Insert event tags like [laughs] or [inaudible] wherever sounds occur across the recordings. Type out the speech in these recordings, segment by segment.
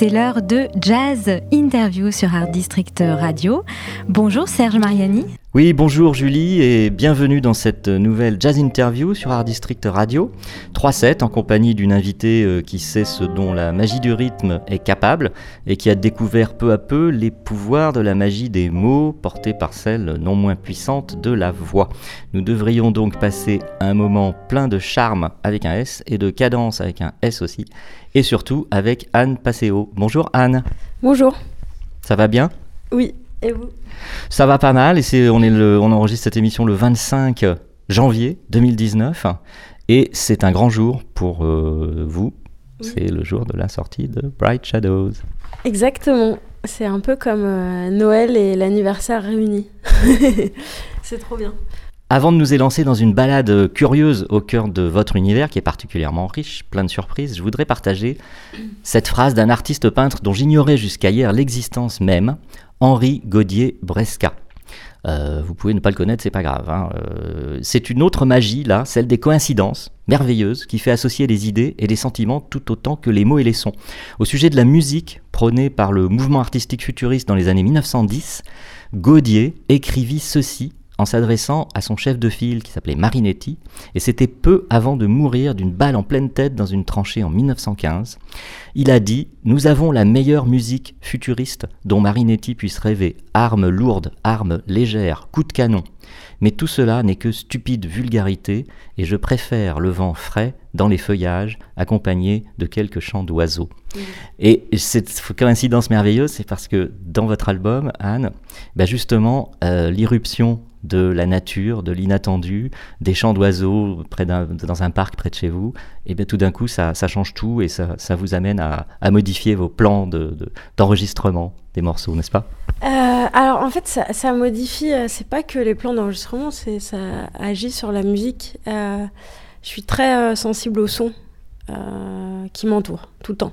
C'est l'heure de Jazz Interview sur Art District Radio. Bonjour Serge Mariani. Oui, bonjour Julie et bienvenue dans cette nouvelle jazz interview sur Art District Radio. 3-7 en compagnie d'une invitée euh, qui sait ce dont la magie du rythme est capable et qui a découvert peu à peu les pouvoirs de la magie des mots portés par celle non moins puissante de la voix. Nous devrions donc passer un moment plein de charme avec un S et de cadence avec un S aussi et surtout avec Anne Passeo. Bonjour Anne. Bonjour. Ça va bien? Oui, et vous? Ça va pas mal et c'est on est le on enregistre cette émission le 25 janvier 2019 et c'est un grand jour pour euh, vous. Oui. C'est le jour de la sortie de Bright Shadows. Exactement. C'est un peu comme euh, Noël et l'anniversaire réunis. [laughs] c'est trop bien. Avant de nous élancer dans une balade curieuse au cœur de votre univers qui est particulièrement riche, plein de surprises, je voudrais partager cette phrase d'un artiste peintre dont j'ignorais jusqu'à hier l'existence même, Henri Gaudier Bresca. Euh, vous pouvez ne pas le connaître, c'est pas grave. hein. Euh, c'est une autre magie, là, celle des coïncidences merveilleuses, qui fait associer les idées et les sentiments tout autant que les mots et les sons. Au sujet de la musique, prônée par le mouvement artistique futuriste dans les années 1910, Gaudier écrivit ceci en s'adressant à son chef de file qui s'appelait Marinetti, et c'était peu avant de mourir d'une balle en pleine tête dans une tranchée en 1915. Il a dit Nous avons la meilleure musique futuriste dont Marinetti puisse rêver, armes lourdes, armes légères, coups de canon. Mais tout cela n'est que stupide vulgarité, et je préfère le vent frais dans les feuillages, accompagné de quelques chants d'oiseaux. Et cette coïncidence merveilleuse, c'est parce que dans votre album, Anne, bah justement, euh, l'irruption de la nature, de l'inattendu, des chants d'oiseaux près d'un- dans un parc près de chez vous, et bien tout d'un coup, ça, ça change tout et ça, ça vous amène à, à modifier vos plans de- de- d'enregistrement des morceaux, n'est-ce pas? Euh, alors en fait, ça, modifie, euh, c'est pas que les plans d'enregistrement, ça agit sur la musique. Euh, je suis très sensible au son qui m'entoure tout le temps.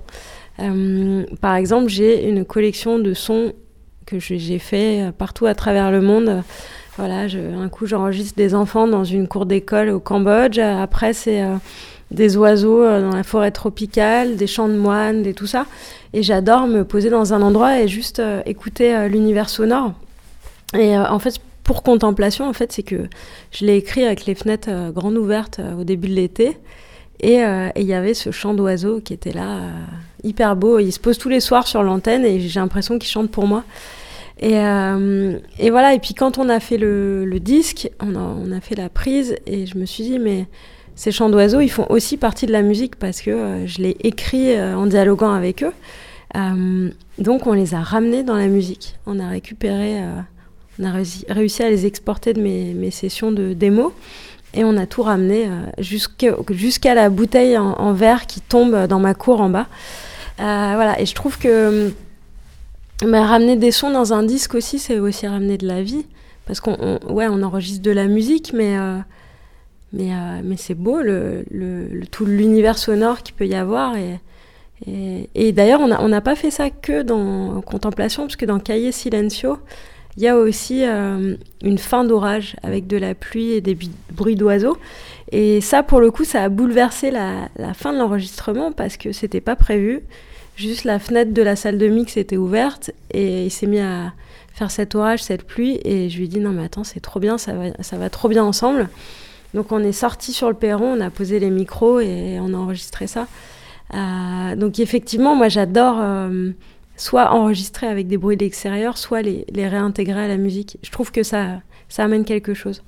Par exemple, j'ai une collection de sons que j'ai fait partout à travers le monde. Voilà, un coup j'enregistre des enfants dans une cour d'école au Cambodge. Après, c'est des oiseaux euh, dans la forêt tropicale, des chants de moines, et tout ça. Et j'adore me poser dans un endroit et juste euh, écouter euh, l'univers sonore. Et en fait, pour contemplation, en fait, c'est que je l'ai écrit avec les fenêtres grandes ouvertes au début de l'été. Et il y avait ce chant d'oiseau qui était là, hyper beau. Il se pose tous les soirs sur l'antenne et j'ai l'impression qu'il chante pour moi. Et, voilà, et puis quand on a fait le, le disque, on a, on a fait la prise et je me suis dit, mais ces chants d'oiseaux, ils font aussi partie de la musique parce que euh, je l'ai écrit euh, en dialoguant avec eux. Euh, donc on les a ramenés dans la musique. On a récupéré, euh, on a réussi, à les exporter de mes, sessions de démo et on a tout ramené jusqu'à la bouteille en, verre qui tombe dans ma cour en bas. Voilà, et je trouve que mais ramener des sons dans un disque aussi, c'est aussi ramener de la vie. Parce qu'on on- ouais, on enregistre de la musique, mais, mais, euh, mais c'est beau, tout l'univers sonore qu'il peut y avoir. Et, d'ailleurs, on n'a pas fait ça que dans Contemplation, parce que dans Cahiers Silencio, il y a aussi euh, une fin d'orage avec de la pluie et des bruits d'oiseaux. Et ça, pour le coup, ça a bouleversé la, fin de l'enregistrement parce que c'était pas prévu. Juste la fenêtre de la salle de mix était ouverte et il s'est mis à faire cet orage, cette pluie. Et je lui ai dit non, mais attends, c'est trop bien, ça va trop bien ensemble. Donc on est sorti sur le perron, on a posé les micros et on a enregistré ça. Euh, donc effectivement, moi j'adore euh, soit enregistrer avec des bruits de l'extérieur, soit les, réintégrer à la musique. Je trouve que ça amène quelque chose.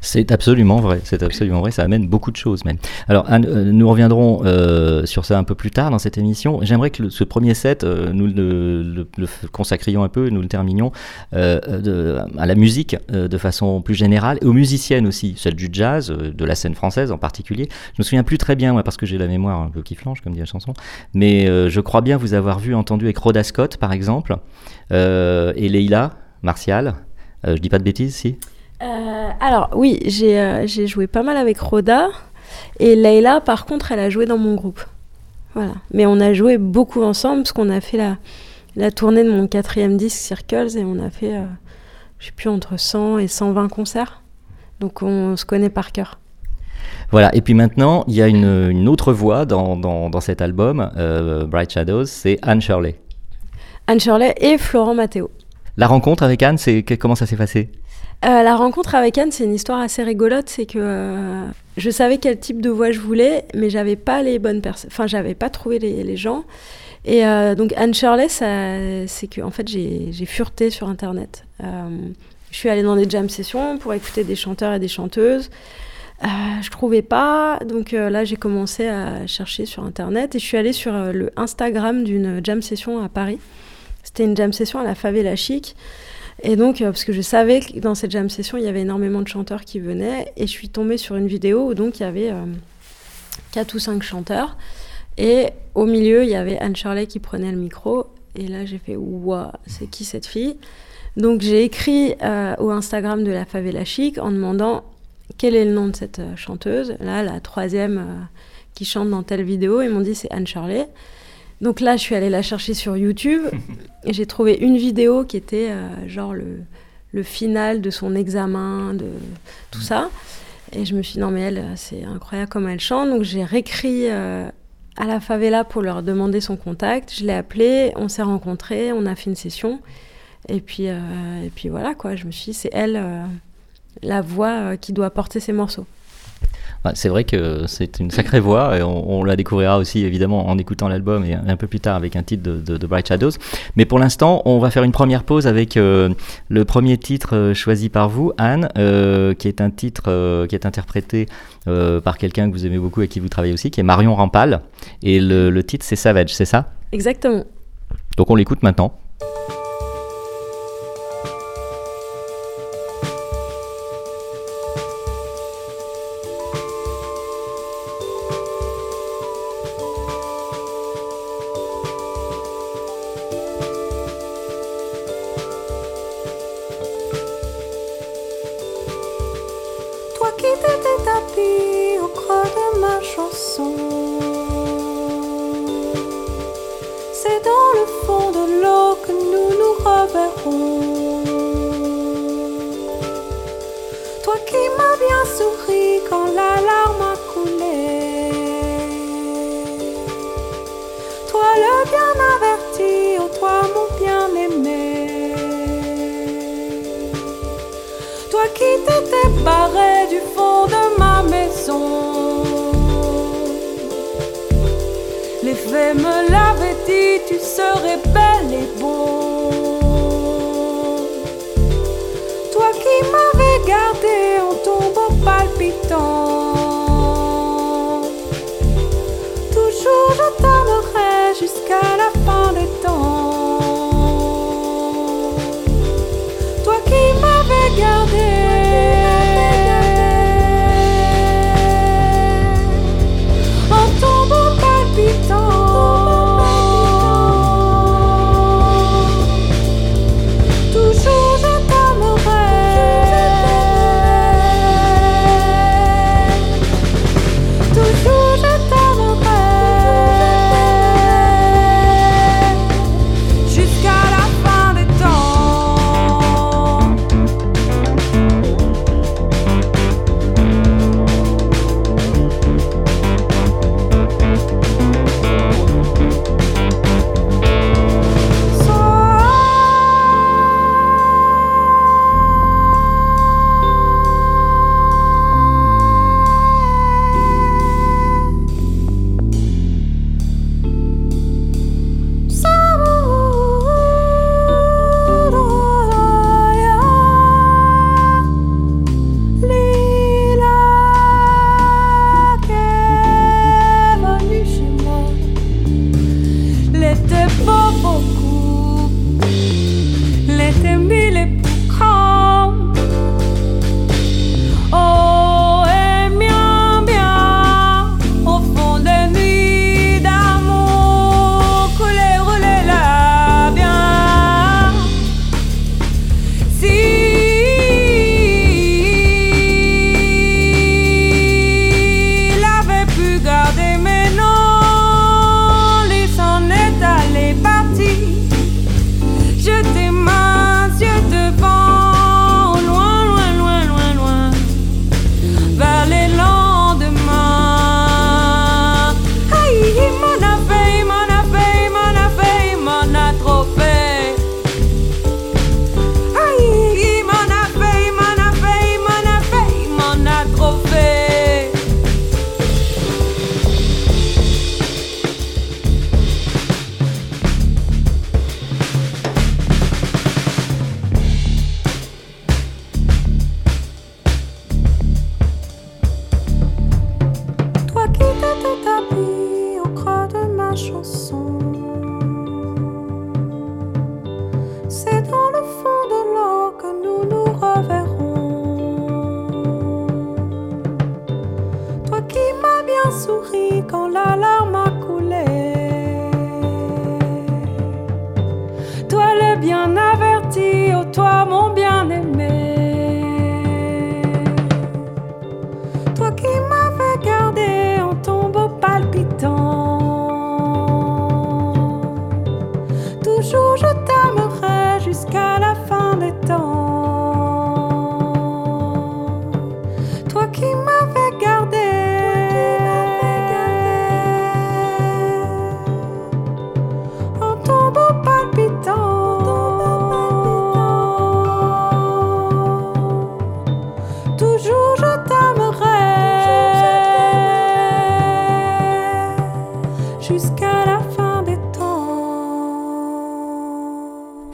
C'est absolument vrai, c'est absolument vrai, ça amène beaucoup de choses même. Alors euh, nous reviendrons euh, sur ça un peu plus tard dans cette émission. J'aimerais que ce premier set, euh, nous le, le- consacrions un peu, nous le terminions à la musique de façon plus générale et aux musiciennes aussi, celle du jazz, de la scène française en particulier. Je me souviens plus très bien, moi, parce que j'ai la mémoire un peu qui flanche, comme dit la chanson, mais je crois bien vous avoir vu, entendu avec Rhoda Scott par exemple, et Leila Martial. Je dis pas de bêtises, si? Euh, alors oui, j'ai euh, j'ai joué pas mal avec Rhoda et Leila, par contre, elle a joué dans mon groupe. Voilà. Mais on a joué beaucoup ensemble parce qu'on a fait la, la tournée de mon quatrième disque Circles et on a fait, euh, je sais plus, entre 100 et 120 concerts. Donc on se connaît par cœur. Voilà, et puis maintenant, il y a une, une autre voix dans, dans, dans cet album, euh, Bright Shadows, c'est Anne Shirley. Anne Shirley et Florent Matteo. La rencontre avec Anne, comment ça s'est passé? Euh, la rencontre avec Anne, c'est une histoire assez rigolote. C'est que euh, je savais quel type de voix je voulais, mais j'avais pas les bonnes personnes. Enfin, j'avais pas trouvé les, gens. Et euh, donc Anne Shirley, c'est que en fait, j'ai fureté sur Internet. Je suis allée dans des jam sessions pour écouter des chanteurs et des chanteuses. Je trouvais pas, donc là j'ai commencé à chercher sur internet et je suis allée sur le Instagram d'une jam session à Paris. C'était une jam session à la Favela Chic. Et donc, euh, parce que je savais que dans cette jam session, il y avait énormément de chanteurs qui venaient, et je suis tombée sur une vidéo où donc il y avait euh, quatre ou cinq chanteurs, et au milieu, il y avait Anne Shirley qui prenait le micro, et là j'ai fait Ouah, c'est qui cette fille? Donc j'ai écrit euh, au Instagram de la Favela Chic en demandant quel est le nom de cette chanteuse, là la troisième qui chante dans telle vidéo, ils m'ont dit c'est Anne Shirley. Donc là, je suis allée la chercher sur YouTube [laughs] et j'ai trouvé une vidéo qui était euh, genre le, le final de son examen, de tout ça. Et je me suis dit, non, mais elle, c'est incroyable comme elle chante. Donc j'ai réécrit euh, à la favela pour leur demander son contact. Je l'ai appelée, on s'est rencontrés, on a fait une session. Et puis, euh, et puis voilà, quoi. Je me suis dit, c'est elle, la voix qui doit porter ces morceaux. Ouais, C'est vrai que c'est une sacrée voix, et on, on la découvrira aussi évidemment en écoutant l'album et un, peu plus tard avec un titre de, de- de Bright Shadows. Mais pour l'instant, on va faire une première pause avec euh, le premier titre euh, choisi par vous, Anne, euh, qui est un titre euh, qui est interprété par quelqu'un que vous aimez beaucoup et qui vous travaillez aussi, qui est Marion Rampal. Et le, le titre c'est Savage, c'est ça? Exactement. Donc on l'écoute maintenant.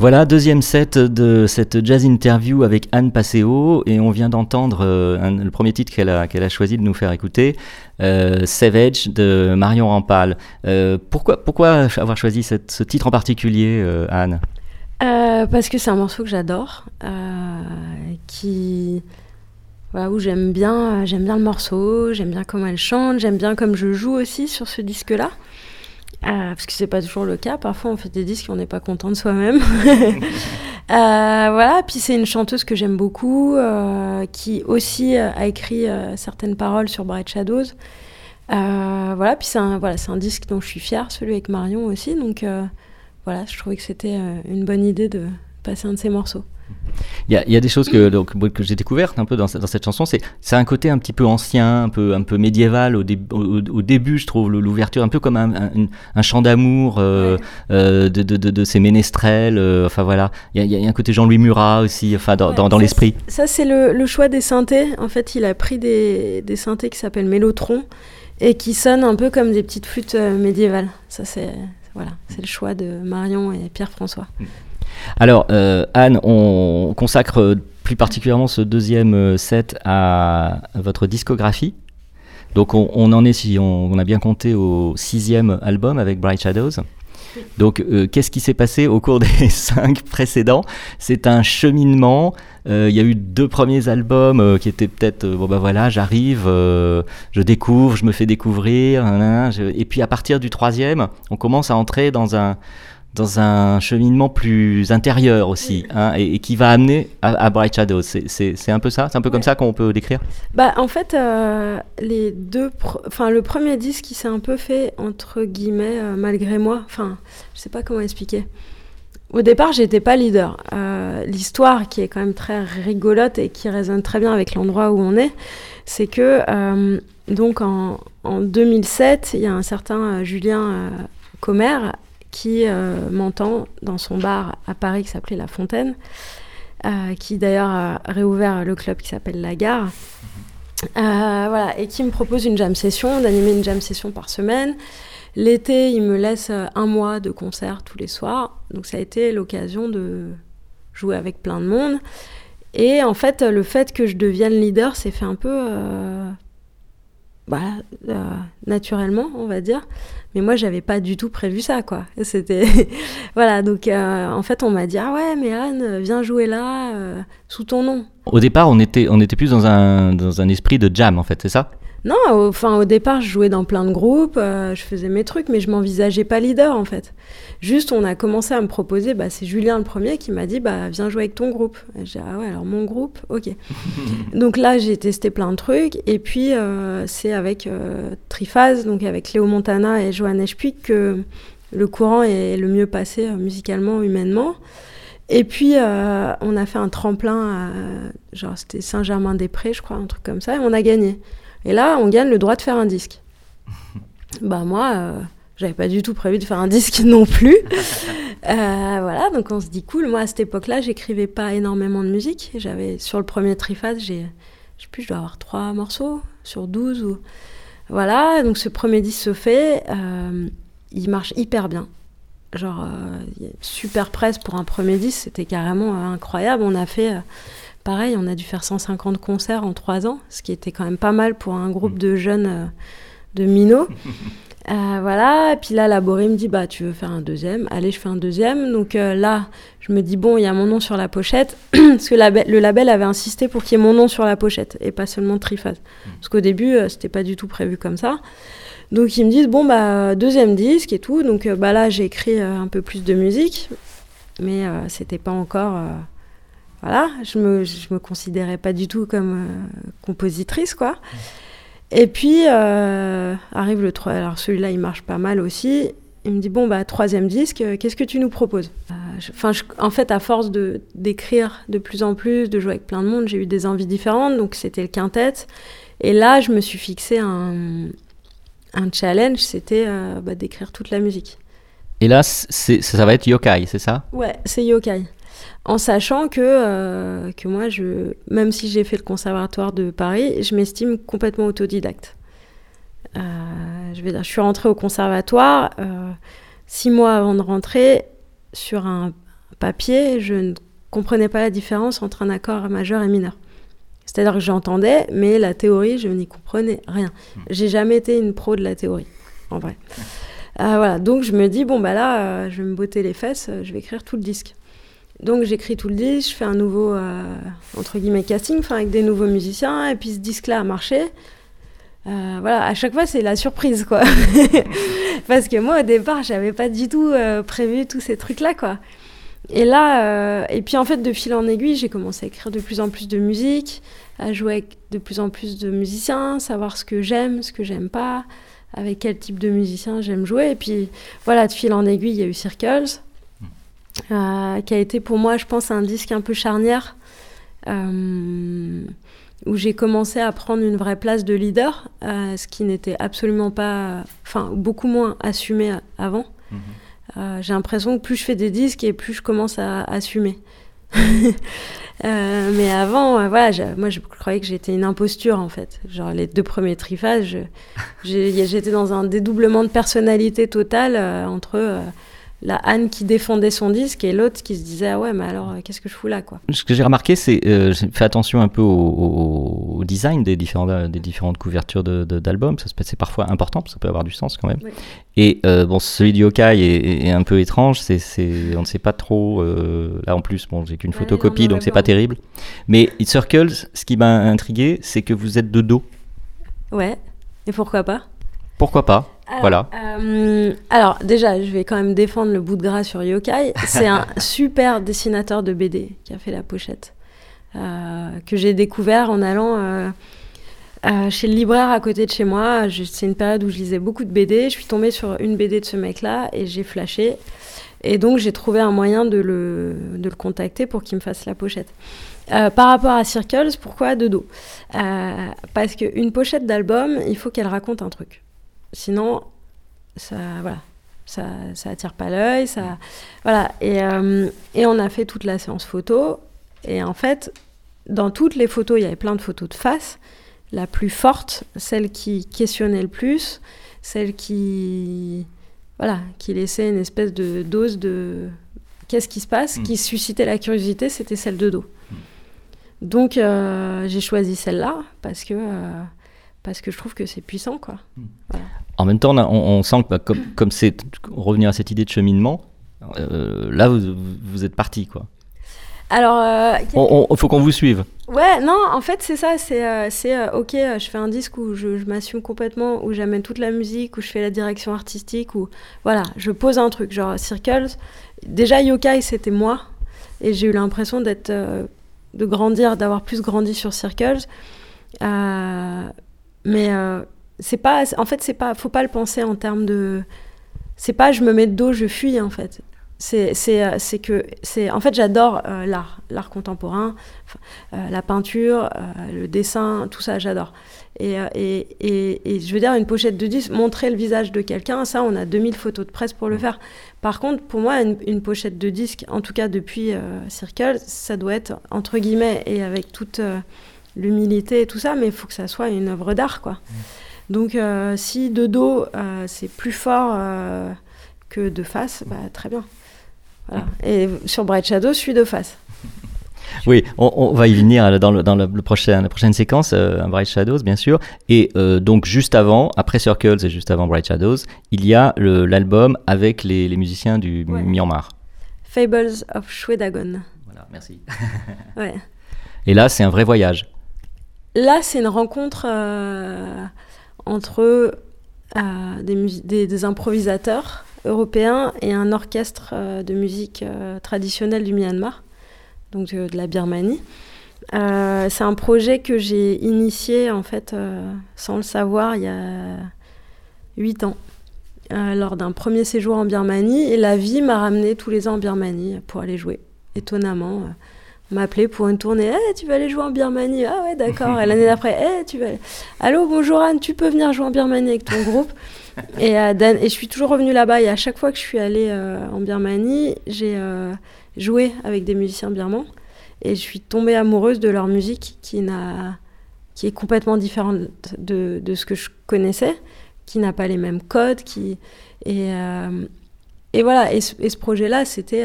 Voilà, deuxième set de cette jazz interview avec Anne Passeo et on vient d'entendre euh, le premier titre qu'elle a, a choisi de nous faire écouter, euh, Savage de Marion Rampal. Euh, pourquoi, pourquoi avoir choisi ce titre en particulier, Anne? Parce que c'est un morceau que j'adore, qui où j'aime bien, j'aime bien le morceau, j'aime bien comment elle chante, j'aime bien comme je joue aussi sur ce disque-là. Euh, parce que c'est pas toujours le cas. Parfois, on fait des disques et on n'est pas content de soi-même. [laughs] [laughs] Euh, voilà. Puis c'est une chanteuse que j'aime beaucoup, euh, qui aussi a écrit certaines paroles sur Bright Shadows. Voilà. Puis c'est un, voilà, c'est un disque dont je suis fière, celui avec Marion aussi. Donc voilà, je trouvais que c'était une bonne idée de passer un de ces morceaux. Il y, a, il y a des choses que, donc, moi, que j'ai découvertes un peu dans, cette- dans cette chanson. C'est c'est un côté un petit peu ancien, un peu, un peu médiéval au, dé- au, au début, je trouve, l'ouverture, un peu comme un, un, une- un chant d'amour euh, euh, de, de, de, de ces ménestrels. euh, enfin voilà, il y, a, il y a un côté Jean-Louis Murat aussi, enfin dans, dans, dans Ça, l'esprit. Ça, c'est le, le choix des synthés. En fait, il a pris des, des synthés qui s'appellent Mélotron et qui sonnent un peu comme des petites flûtes médiévales. Ça, c'est voilà, c'est le choix de Marion et Pierre-François. Alors, euh, Anne, on consacre plus particulièrement ce deuxième euh, set à votre discographie. Donc, on, en est, si on, a bien compté, au sixième album avec Bright Shadows. Donc, euh, qu'est-ce qui s'est passé au cours [laughs] des cinq précédents? C'est un cheminement. Il y a eu deux premiers albums qui étaient peut-être, bon ben voilà, j'arrive, je découvre, je me fais découvrir, et puis à partir du troisième, on commence à entrer dans un dans un cheminement plus intérieur aussi, hein, et, et qui va amener à, à Bright Shadows. C'est- un peu ça C'est un peu comme ça qu'on peut décrire? Bah, en fait, euh, les deux, enfin, le premier disque qui s'est un peu fait entre guillemets euh, malgré moi. Enfin, je sais pas comment expliquer. Au départ, j'étais pas leader. Euh, L'histoire, qui est quand même très rigolote et qui résonne très bien avec l'endroit où on est, c'est que donc en, en 2007, il y a un certain Julien Commer qui euh, m'entend dans son bar à Paris qui s'appelait La Fontaine, euh, qui d'ailleurs a réouvert le club qui s'appelle La Gare. Euh, voilà, et qui me propose une jam session, d'animer une jam session par semaine. L'été, il me laisse un mois de concert tous les soirs. Donc ça a été l'occasion de jouer avec plein de monde. Et en fait, le fait que je devienne leader s'est fait un peu bah, naturellement, on va dire. Mais moi, j'avais pas du tout prévu ça, quoi. C'était [laughs] voilà. Donc, euh, en fait, on m'a dit ah ouais, mais Anne, viens jouer là euh, sous ton nom. Au départ, on était, on était plus dans un, dans un esprit de jam, en fait, c'est ça? Non, au- enfin au départ, je jouais dans plein de groupes, euh, je faisais mes trucs, mais je m'envisageais pas leader en fait. Juste, on a commencé à me proposer, bah, c'est Julien le premier qui m'a dit, bah viens jouer avec ton groupe. J'ai dit, ah ouais, alors mon groupe, ok. [laughs] donc là, j'ai testé plein de trucs, et puis euh, c'est avec euh, Triphase, donc avec Léo Montana et Johan Eschpuig que le courant est le mieux passé musicalement, humainement. Et puis, euh, on a fait un tremplin, à, genre c'était Saint-Germain-des-Prés, je crois, un truc comme ça, et on a gagné. Et là, on gagne le droit de faire un disque. [laughs] bah moi, euh, j'avais pas du tout prévu de faire un [laughs] disque non plus. Euh, voilà, donc on se dit cool. Moi, à cette époque-là, j'écrivais pas énormément de musique. J'avais sur le premier triphase, j'ai, je sais plus, je dois avoir trois morceaux sur 12 ou voilà. Donc ce premier disque se fait, euh, il marche hyper bien. Genre euh, super presse pour un premier disque, c'était carrément incroyable. On a fait pareil, on a dû faire 150 concerts en trois ans, ce qui était quand même pas mal pour un groupe de jeunes euh, de minots. [laughs] Euh, voilà, et puis là, la Boré me dit, bah, tu veux faire un deuxième? Allez, je fais un deuxième. Donc euh, là, je me dis, bon, il y a mon nom sur la pochette, [clears throat] parce que la- le label avait insisté pour qu'il y ait mon nom sur la pochette, et pas seulement Triphase. Parce qu'au début, c'était pas du tout prévu comme ça. Donc ils me disent, bon, bah, deuxième disque et tout. Donc bah, là, j'ai écrit un peu plus de musique, mais c'était pas encore... voilà, je me, je me considérais pas du tout comme euh, compositrice, quoi. Et puis euh, arrive le 3. Alors celui-là, il marche pas mal aussi. Il me dit bon bah troisième disque, euh, qu'est-ce que tu nous proposes? Enfin, en fait, à force de d'écrire de plus en plus, de jouer avec plein de monde, j'ai eu des envies différentes. Donc c'était le quintet. Et là, je me suis fixé un un challenge, c'était bah, d'écrire toute la musique. Et là, c'est, ça va être Yokai, c'est ça? Ouais, c'est yokai. En sachant que, euh, que moi, je, même si j'ai fait le conservatoire de Paris, je m'estime complètement autodidacte. Euh, je, vais dire, je suis rentrée au conservatoire euh, six mois avant de rentrer sur un papier. Je ne comprenais pas la différence entre un accord majeur et mineur. C'est-à-dire que j'entendais, mais la théorie, je n'y comprenais rien. J'ai jamais été une pro de la théorie, en vrai. Voilà, donc je me dis, bon, bah là, je vais me botter les fesses, je vais écrire tout le disque. Donc j'écris tout le disque, je fais un nouveau, euh, entre guillemets, casting, enfin avec des nouveaux musiciens, et puis ce disque-là a marché. Euh, voilà, à chaque fois, c'est la surprise, quoi. [laughs] Parce que moi, au départ, j'avais pas du tout euh, prévu tous ces trucs-là, quoi. Et là, et puis en fait, de fil en aiguille, j'ai commencé à écrire de plus en plus de musique, à jouer avec de plus en plus de musiciens, savoir ce que j'aime, ce que j'aime pas, avec quel type de musicien j'aime jouer. Et puis voilà, de fil en aiguille, il y a eu Circles, euh, qui a été pour moi, je pense, un disque un peu charnière, euh, où j'ai commencé à prendre une vraie place de leader, euh, ce qui n'était absolument pas, enfin, beaucoup moins assumé avant. Euh, j'ai l'impression que plus je fais des disques et plus je commence à assumer. [laughs] Mais avant, voilà, moi je croyais que j'étais une imposture en fait. Genre les deux premiers triphases, j'étais dans un dédoublement de personnalité totale entre la Anne qui défendait son disque et l'autre qui se disait ah ouais mais alors euh, qu'est-ce que je fous là quoi. Ce que j'ai remarqué, c'est euh, j'ai fait attention un peu au, au- au design des, différentes couvertures de- de- d'albums. Ça se passe- c'est parfois important, parce que ça peut avoir du sens quand même. Oui. Et euh, bon, celui de Yokai est, un peu étrange. C'est, on ne sait pas trop. euh, là en plus, bon, j'ai qu'une photocopie, non, donc c'est pas terrible. Mais It Circles, ce qui m'a intrigué, c'est que vous êtes de dos. Ouais. Et pourquoi pas? Pourquoi pas? Alors, Voilà. euh, alors, déjà, je vais quand même défendre le bout de gras sur Yokai. C'est un [laughs] super dessinateur de BD qui a fait la pochette. euh, que j'ai découvert en allant euh, chez le libraire à côté de chez moi. C'est une période où je lisais beaucoup de BD. Je suis tombée sur une BD de ce mec-là et j'ai flashé. Et donc, j'ai trouvé un moyen de le, de le contacter pour qu'il me fasse la pochette. Euh, par rapport à Circles, pourquoi de dos Euh, Parce qu'une pochette d'album, il faut qu'elle raconte un truc. Sinon, ça, voilà, ça, ça attire pas l'œil, ça, voilà. Et, euh, et on a fait toute la séance photo. Et en fait, dans toutes les photos, il y avait plein de photos de face. La plus forte, celle qui questionnait le plus, celle qui, voilà, qui laissait une espèce de dose de qu'est-ce qui se passe, Mm. qui suscitait la curiosité, c'était celle de dos. Donc euh, j'ai choisi celle-là parce que euh, parce que je trouve que c'est puissant, quoi. En même temps, on, a- on- on sent que bah, comme, comme c'est revenir à cette idée de cheminement, euh, là vous, vous êtes parti quoi. Alors, euh, Il faut qu'on vous suive. Ouais, non, en fait, c'est ça. C'est, euh, c'est euh, ok, euh, je fais un disque où je, je m'assume complètement, où j'amène toute la musique, où je fais la direction artistique, où voilà, je pose un truc, genre Circles. Déjà, Yokai, c'était moi, et j'ai eu l'impression d'être, euh, de grandir, d'avoir plus grandi sur Circles. Mais euh, c'est pas, en fait, c'est pas, faut pas le penser en termes de, c'est pas je me mets de dos, je fuis en fait. C'est, c'est, euh, que, c'est, en fait, j'adore euh, l'art, l'art contemporain, euh, la peinture, le dessin, tout ça, j'adore. Et, et, et, et je veux dire, une pochette de disque, montrer le visage de quelqu'un, ça, on a 2000 photos de presse pour le faire. Par contre, pour moi, une, une pochette de disque, en tout cas depuis Circle, ça doit être, entre guillemets, et avec toute l'humilité et tout ça, mais il faut que ça soit une œuvre d'art, quoi. Donc, euh, si de dos, euh, c'est plus fort euh, que de face, bah, très bien. Voilà. Et sur Bright Shadow, je suis de face. [laughs] Oui, on, on va y venir dans, le, dans le, prochain, la prochaine séquence, euh, Bright Shadows, bien sûr. Et euh, donc, juste avant, après Circles et juste avant Bright Shadows, il y a l'album avec les, les, musiciens du Ouais. Myanmar. Fables of Shwedagon. Voilà, merci. Ouais. [laughs] Et là, c'est un vrai voyage. Là, c'est une rencontre euh, entre euh, des, improvisateurs européens et un orchestre euh, de musique traditionnelle du Myanmar, donc de la Birmanie. C'est un projet que j'ai initié en fait sans le savoir il y a huit ans lors d'un premier séjour en Birmanie et la vie m'a ramené tous les ans en Birmanie pour aller jouer étonnamment on m'a appelé pour une tournée. Eh, tu vas aller jouer en Birmanie. Ah ouais d'accord. Et l'année d'après Eh, tu vas aller- allô bonjour Anne tu peux venir jouer en Birmanie avec ton groupe [laughs] et, euh, Dan- et je suis toujours revenue là-bas. Et à chaque fois que je suis allée euh, en Birmanie j'ai euh, joué avec des musiciens birmans. Et je suis tombée amoureuse de leur musique qui n'a qui est complètement différente de, de ce que je connaissais qui n'a pas les mêmes codes qui et euh, et voilà. Et ce, et ce projet là c'était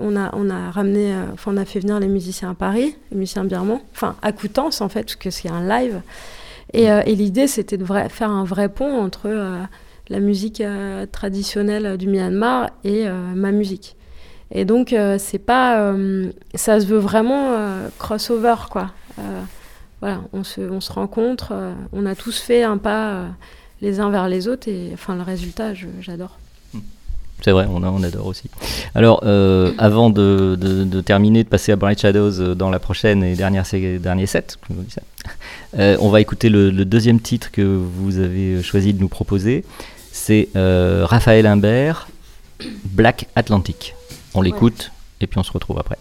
on a on a ramené euh, enfin on a fait venir les musiciens à Paris les musiciens birmans enfin à Coutances en fait parce que c'est un live. Et, euh, et l'idée c'était de faire un vrai pont entre euh, la musique traditionnelle du Myanmar et ma musique. Et donc c'est pas ça se veut vraiment crossover quoi. Voilà on se, on se rencontre on a tous fait un pas les uns vers les autres et enfin le résultat j'adore C'est vrai, on, on adore aussi. Alors, euh, avant de, de- de terminer, de passer à Bright Shadows euh, dans la prochaine et dernière dernier set, euh, on va écouter le, le deuxième titre que vous avez choisi de nous proposer. C'est euh, Raphaël Imbert, Black Atlantic. On l'écoute et puis on se retrouve après.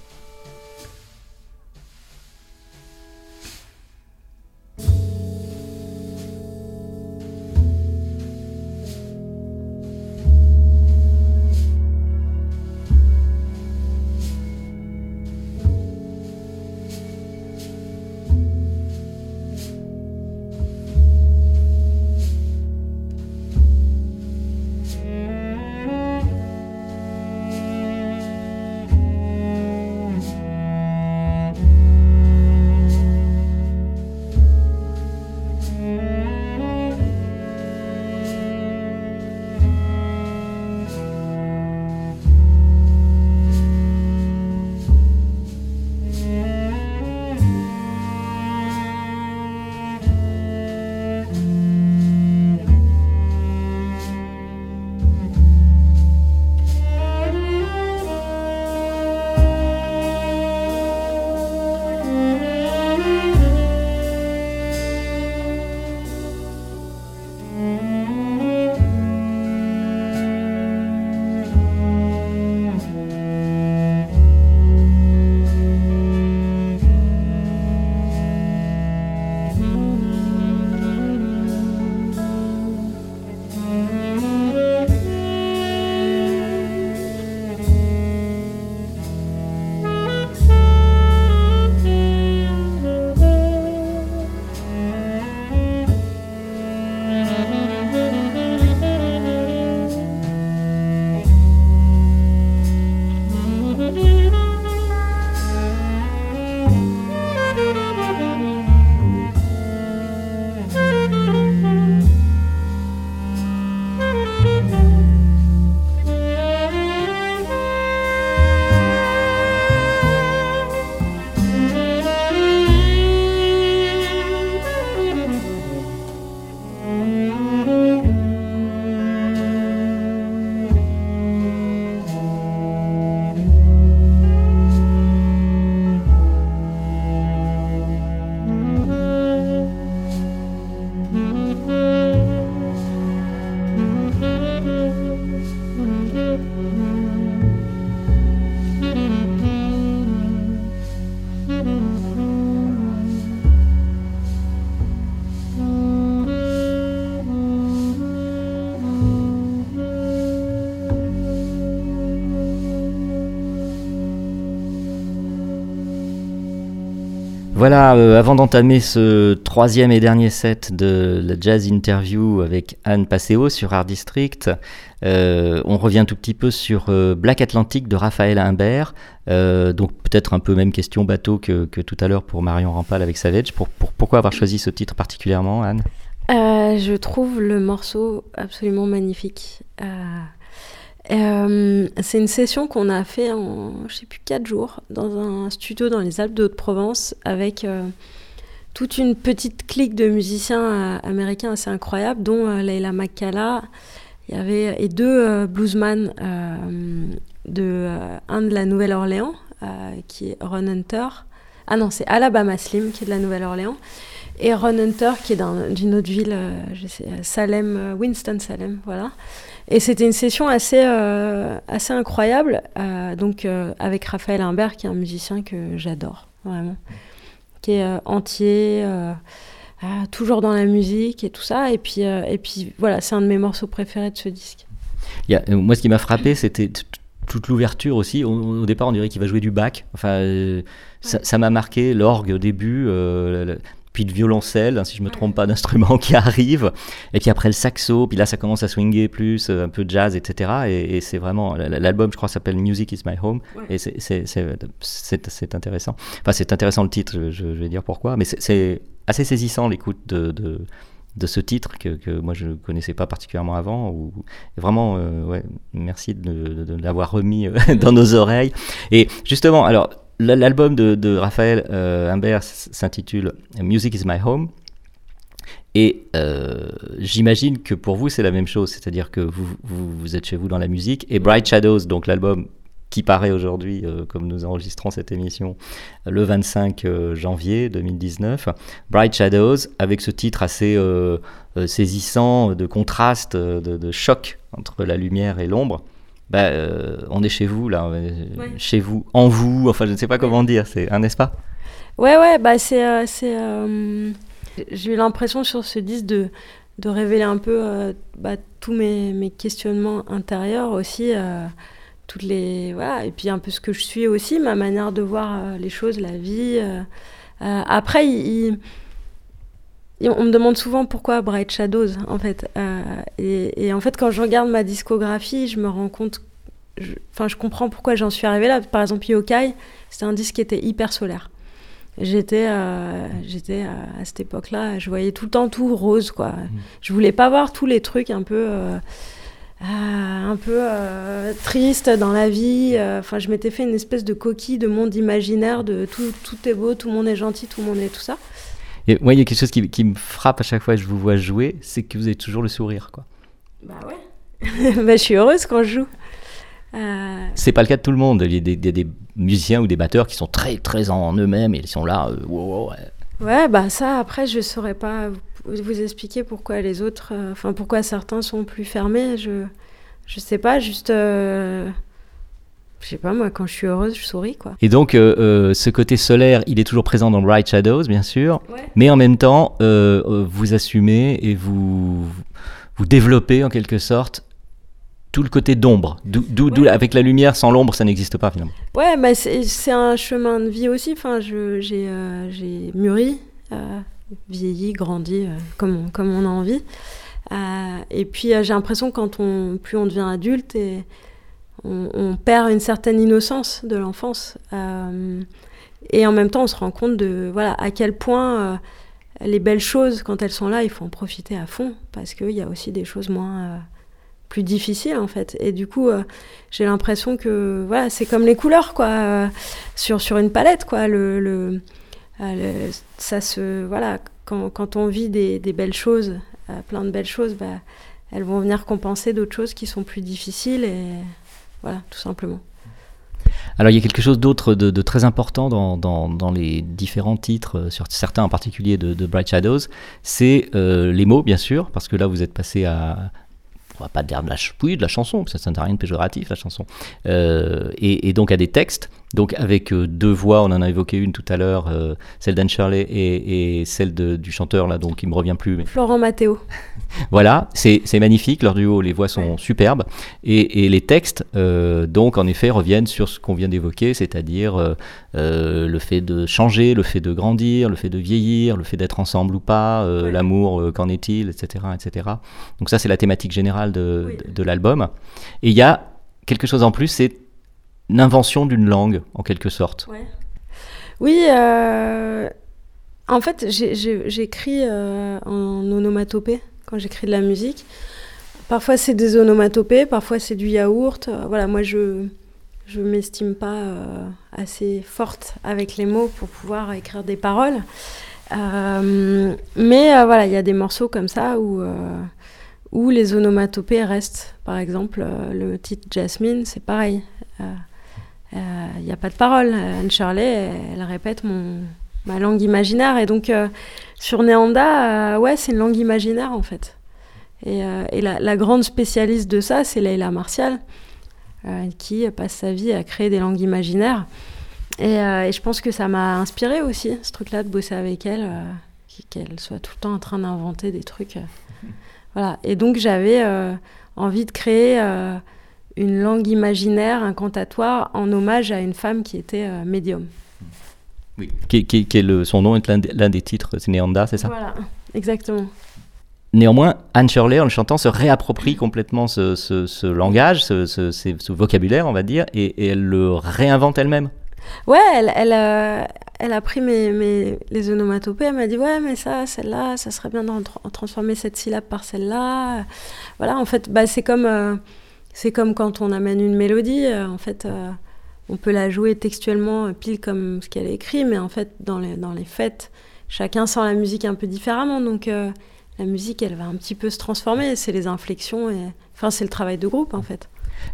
Voilà, euh, avant d'entamer ce troisième et dernier set de la jazz interview avec Anne Passeo sur Art District, euh, on revient tout petit peu sur euh, Black Atlantic de Raphaël Imbert. Donc peut-être un peu même question bateau que, tout à l'heure pour Marion Rampal avec Savage. Pour, pour- pourquoi avoir choisi ce titre particulièrement, Anne? Je trouve le morceau absolument magnifique. Euh, c'est une session qu'on a fait en, je sais plus, 4 jours dans un studio dans les Alpes de Haute-Provence avec euh, toute une petite clique de musiciens euh, américains assez incroyables, dont euh, Leila McCalla. Il y avait et deux bluesman de un de la Nouvelle-Orléans qui est Ron Hunter. Ah non, c'est Alabama Slim qui est de la Nouvelle-Orléans et Ron Hunter qui est d'un- d'une autre ville, Salem, euh, Winston Salem, voilà. Et c'était une session assez, euh, assez incroyable, euh, donc euh, avec Raphaël Imbert qui est un musicien que j'adore vraiment, qui est entier, toujours dans la musique et tout ça. Et puis, et puis voilà, c'est un de mes morceaux préférés de ce disque. Moi, ce qui m'a frappé, c'était toute l'ouverture aussi. Au, au départ, on dirait qu'il va jouer du bac. Enfin, ça m'a marqué l'orgue au début, puis le violoncelle, hein, si je me trompe pas, [laughs] d'instrument qui arrive. Et puis après le saxo. Puis là, ça commence à swinguer plus, euh, un peu de jazz, etc. Et, et c'est vraiment l'album, je crois, s'appelle Music Is My Home. Et c'est- c'est c'est- c'est- c'est intéressant. Enfin, c'est intéressant le titre. Je, je vais dire pourquoi. Mais c'est- assez saisissant l'écoute de, de de ce titre que, que moi je ne connaissais pas particulièrement avant. Ou, vraiment, euh, ouais, merci de, de- l'avoir remis euh, [laughs] dans nos oreilles. Et justement, alors l'album de, Raphaël euh, Imbert s- s'intitule Music is My Home. Et euh, j'imagine que pour vous, c'est la même chose, c'est-à-dire que vous, êtes chez vous dans la musique. Et Bright Shadows, donc l'album qui paraît aujourd'hui, euh, comme nous enregistrons cette émission, le 25 euh, janvier 2019. Bright Shadows, avec ce titre assez euh, euh, saisissant, de contraste, euh, de choc entre la lumière et l'ombre. Bah, euh, on est chez vous, là, euh, chez vous, en vous, enfin je ne sais pas comment dire, c'est un n'est-ce pas? Ouais, ouais, bah c'est. euh, c'est, euh, J'ai eu l'impression sur ce disque de, de révéler un peu bah, tous mes, mes questionnements intérieurs aussi. toutes les voilà et puis un peu ce que je suis aussi ma manière de voir les choses la vie après il, il- on me demande souvent pourquoi Bright Shadows en fait Euh, et, et en fait quand je regarde ma discographie je me rends compte enfin je comprends pourquoi j'en suis arrivée là par exemple Yokai c'était un disque qui était hyper solaire J'étais, euh, j'étais euh, à cette époque-là, je voyais tout le temps tout rose, quoi. Je voulais pas voir tous les trucs un peu, euh, un peu euh, tristes dans la vie. Euh, Enfin, je m'étais fait une espèce de coquille de monde imaginaire, de tout, tout est beau, tout le monde est gentil, tout le monde est tout ça. Et moi, il y a quelque chose qui, qui me frappe à chaque fois que je vous vois jouer, c'est que vous avez toujours le sourire. quoi. Bah ouais. [laughs] bah, je suis heureuse quand je joue. Euh, C'est pas le cas de tout le monde. Il y a des, des- des musiciens ou des batteurs qui sont très très en eux-mêmes et ils sont là. euh, wow, wow, ouais. Ouais, bah ça, après, je saurais pas vous, expliquer pourquoi les autres, euh, enfin, pourquoi certains sont plus fermés. Je, je sais pas, juste. Je sais pas, moi, quand je suis heureuse, je souris, quoi. Et donc, euh, euh, ce côté solaire, il est toujours présent dans Bright Shadows, bien sûr. Ouais. Mais en même temps, euh, vous assumez et vous, vous développez en quelque sorte tout le côté d'ombre. D'où- Ouais. avec la lumière, sans l'ombre, ça n'existe pas finalement. Ouais, bah c'est c'est un chemin de vie aussi. Enfin, je- j'ai j'ai mûri, vieilli, grandi, comme, on, comme on a envie. Et puis, j'ai l'impression que quand on, plus on devient adulte, et on, perd une certaine innocence de l'enfance. Euh, et en même temps, on se rend compte de voilà, à quel point euh, les belles choses, quand elles sont là, il faut en profiter à fond. Parce qu'il y a aussi des choses moins. euh, plus difficiles en fait et du coup j'ai l'impression que voilà c'est comme les couleurs quoi sur sur une palette quoi le, le, ça se voilà quand, quand on vit des, des belles choses plein de belles choses bah, elles vont venir compenser d'autres choses qui sont plus difficiles voilà tout simplement. Alors il y a quelque chose d'autre de, très important dans, les différents titres, euh, sur certains en particulier de, Bright Shadows, c'est euh, les mots bien sûr, parce que là vous êtes passé à, on va pas dire de la, oui, de la chanson, parce que ça n'a rien de péjoratif la chanson, Euh, et donc à des textes, donc avec euh, deux voix, on en a évoqué une tout à l'heure, euh, celle d'Anne Shirley et, et celle de- du chanteur là, donc il me revient plus, mais Florent Mathéo [laughs] voilà, c'est magnifique, leur duo, les voix sont superbes. Et, et les textes, euh, donc, en effet, reviennent sur ce qu'on vient d'évoquer, c'est-à-dire euh, le fait de changer, le fait de grandir, le fait de vieillir, le fait d'être ensemble ou pas, l'amour, qu'en est-il, etc., etc. Donc ça, c'est la thématique générale de, de- de l'album. Et il y a quelque chose en plus, c'est une invention d'une langue, en quelque sorte. Oui, euh, en fait, j'écris euh, en onomatopée quand j'écris de la musique. Parfois, c'est des onomatopées, parfois, c'est du yaourt. Euh, voilà, moi, je je m'estime pas assez forte avec les mots pour pouvoir écrire des paroles. Mais voilà, il y a des morceaux comme ça où, où les onomatopées restent. Par exemple, le titre Jasmine, c'est pareil. Euh, Il n'y a pas de parole. Anne Shirley, elle, elle répète mon, ma langue imaginaire. Et donc, euh, sur Neanda, euh, ouais, c'est une langue imaginaire en fait. Et, euh, et la, la grande spécialiste de ça, c'est Leila Martial, euh, qui passe sa vie à créer des langues imaginaires. Et, euh, et je pense que ça m'a inspiré aussi, ce truc-là, de bosser avec elle, euh, qu'elle soit tout le temps en train d'inventer des trucs. euh. [laughs] Voilà. Et donc, j'avais euh, envie de créer euh, une langue imaginaire, incantatoire, en hommage à une femme qui était euh, médium. Oui. Qui, qui- qui est le, son nom est l'un des, titres, c'est Néanda, c'est ça? Voilà, exactement. Néanmoins, Anne Shirley, en le chantant, se réapproprie complètement ce, ce- ce langage, ce, ce- ce- ce vocabulaire, on va dire, et, et elle le réinvente elle-même. Ouais, elle, elle, euh, elle a pris mes, mes- les onomatopées, elle m'a dit ouais mais ça, celle-là, ça serait bien d'en tra- transformer cette syllabe par celle-là. Voilà, en fait, bah, c'est comme, euh, c'est comme quand on amène une mélodie, euh, en fait, euh, on peut la jouer textuellement euh, pile comme ce qu'elle écrit, mais en fait, dans les, dans les fêtes, chacun sent la musique un peu différemment, donc la musique, elle va un petit peu se transformer, c'est les inflexions, et... enfin c'est le travail de groupe en fait.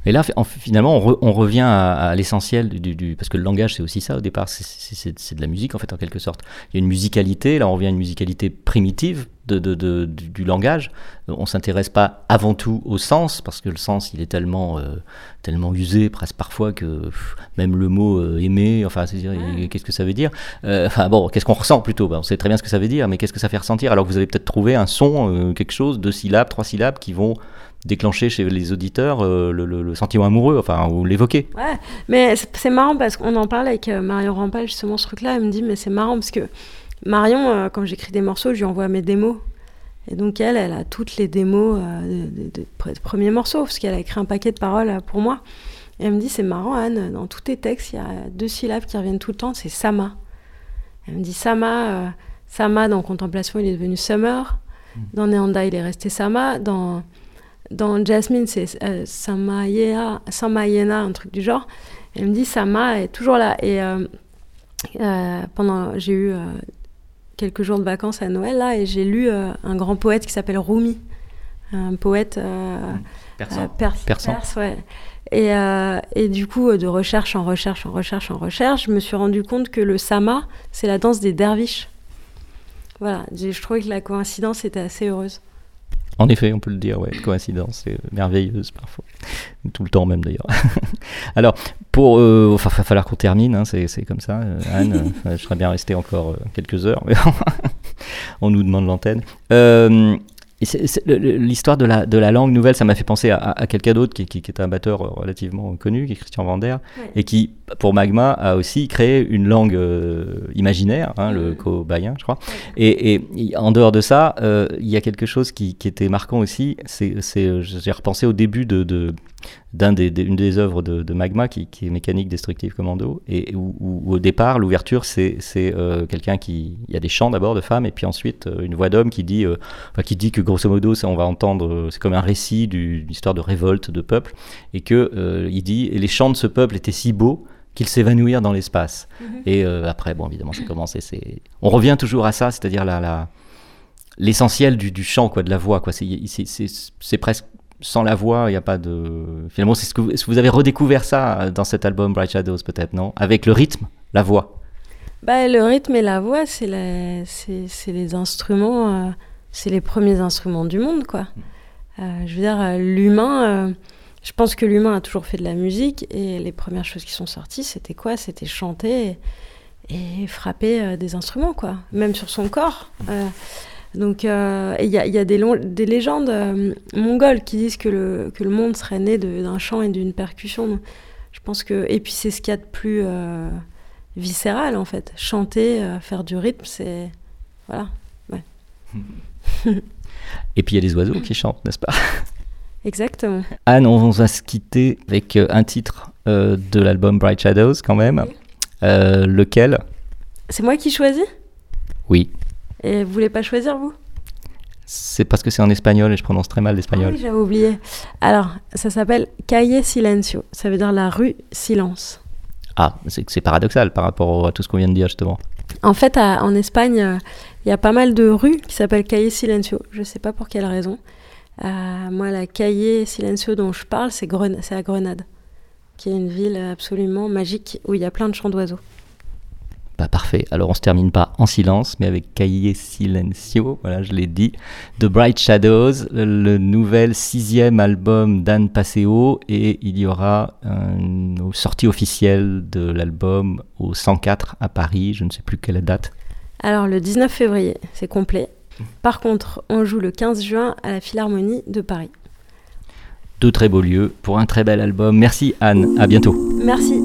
Et là, en- finalement, on, re- on revient à, à l'essentiel du, du- Parce que le langage, c'est aussi ça, au départ, c'est- de la musique, en fait, en quelque sorte. Il y a une musicalité, là, on revient à une musicalité primitive de, de- de- du, du langage. On s'intéresse pas avant tout au sens, parce que le sens, il est tellement, euh, tellement usé, presque parfois, que pff, même le mot euh, aimer, enfin, c'est-à-dire, qu'est-ce que ça veut dire? Euh, Enfin, bon, qu'est-ce qu'on ressent plutôt? Ben, On sait très bien ce que ça veut dire, mais qu'est-ce que ça fait ressentir? Alors que vous avez peut-être trouvé un son, quelque chose, deux syllabes, trois syllabes, qui vont déclencher chez les auditeurs euh, le, le- le sentiment amoureux, enfin, ou l'évoquer. Ouais, mais c'est marrant parce qu'on en parle avec euh, Marion Rampal justement ce truc-là. Elle me dit mais c'est marrant parce que Marion, euh, quand j'écris des morceaux, je lui envoie mes démos. Et donc elle, elle a toutes les démos euh, des de, de- de premiers morceaux parce qu'elle a écrit un paquet de paroles pour moi. Et elle me dit c'est marrant Anne, dans tous tes textes, il y a deux syllabes qui reviennent tout le temps, c'est Sama. Elle me dit Sama, Sama dans Contemplation, il est devenu Summer. Dans Neanda, il est resté Sama. Dans dans Jasmine, c'est euh, Samayena, Samayena, un truc du genre. Elle me dit Sama est toujours là. Et euh, euh, pendant, j'ai eu euh, quelques jours de vacances à Noël là, et j'ai lu un grand poète qui s'appelle Rumi, un poète euh, Persan. per- Persan. perse, ouais. Et, et du coup, de recherche en recherche, en recherche, en recherche, je me suis rendu compte que le sama, c'est la danse des derviches. Voilà, je trouvais que la coïncidence était assez heureuse. En effet, on peut le dire, ouais, coïncidence c'est merveilleuse parfois. Tout le temps même d'ailleurs. [laughs] Alors, pour... euh, Enfin, il va falloir qu'on termine, hein, c'est c'est comme ça, euh, Anne. [laughs] euh, je serais bien resté encore euh, quelques heures, mais [laughs] on nous demande l'antenne. L'histoire de la, de la langue nouvelle, ça m'a fait penser à, à- à quelqu'un d'autre qui, qui- qui est un batteur euh, relativement connu, qui est Christian Vander, Ouais. et qui, pour Magma, a aussi créé une langue euh, imaginaire, hein, le Mhm. cobayen, je crois. Et, et en dehors de ça, euh, il y a quelque chose qui, qui était marquant aussi. C'est, c'est, j'ai repensé au début de, de- d'un des, des- une des œuvres de, de Magma, qui, qui est Mécanique Destructive Commando, et où, où- où au départ, l'ouverture, c'est, euh, quelqu'un qui, il y a des chants d'abord de femmes, et puis ensuite euh, une voix d'homme qui dit, euh, enfin, qui dit que grosso modo, ça, on va entendre, euh, c'est comme un récit du- d'une histoire de révolte de peuple, et que euh, il dit, et les chants de ce peuple étaient si beaux qu'ils s'évanouirent dans l'espace. Et euh, après, bon, évidemment, ça commence et c'est. On revient toujours à ça, c'est-à-dire la, la- l'essentiel du, du chant, quoi, de la voix, quoi. C'est presque sans la voix, il n'y a pas de. Finalement, c'est ce que vous, est-ce que vous avez redécouvert ça euh, dans cet album Bright Shadows, peut-être, non? Avec le rythme, la voix. Bah, le rythme et la voix, c'est la- les instruments, euh, c'est les premiers instruments du monde, quoi. Euh, je veux dire, l'humain, euh, je pense que l'humain a toujours fait de la musique et les premières choses qui sont sorties, c'était quoi? C'était chanter et, et frapper des instruments, quoi. Même sur son corps. Donc, euh, il y a, il y a des, long- des légendes euh, mongoles qui disent que le, que le monde serait né d'un chant et d'une percussion. Donc, je pense que. Et puis, c'est ce qu'il y a de plus euh, viscéral, en fait. Chanter, faire du rythme, c'est. Voilà. Ouais. [laughs] Et puis il y a les oiseaux qui chantent, n'est-ce pas? Exactement. Anne, on va se quitter avec un titre de l'album Bright Shadows quand même. Lequel? C'est moi qui choisis? Oui. Et vous voulez pas choisir, vous? C'est parce que c'est en espagnol et je prononce très mal Ah l'espagnol. oui, j'avais oublié. Alors, ça s'appelle Calle Silencio. Ça veut dire la rue silence. Ah, c'est paradoxal par rapport à tout ce qu'on vient de dire justement. En fait, à- en Espagne, euh, il y a pas mal de rues qui s'appellent Calle Silencio. Je sais pas pour quelle raison. Euh, moi, la Calle Silencio dont je parle, c'est Gren- c'est à Grenade, qui est une ville absolument magique où il y a plein de chants d'oiseaux. Bah parfait. Alors on se termine pas en silence, mais avec Cahier Silencio, voilà, je l'ai dit. The Bright Shadows, le nouvel sixième album d'Anne Passeo, et il y aura une sortie officielle de l'album au 104 à Paris, je ne sais plus quelle date. Alors, le 19 février, c'est complet. Par contre, on joue le 15 juin à la Philharmonie de Paris. Deux très beaux lieux pour un très bel album. Merci Anne, à bientôt. Merci.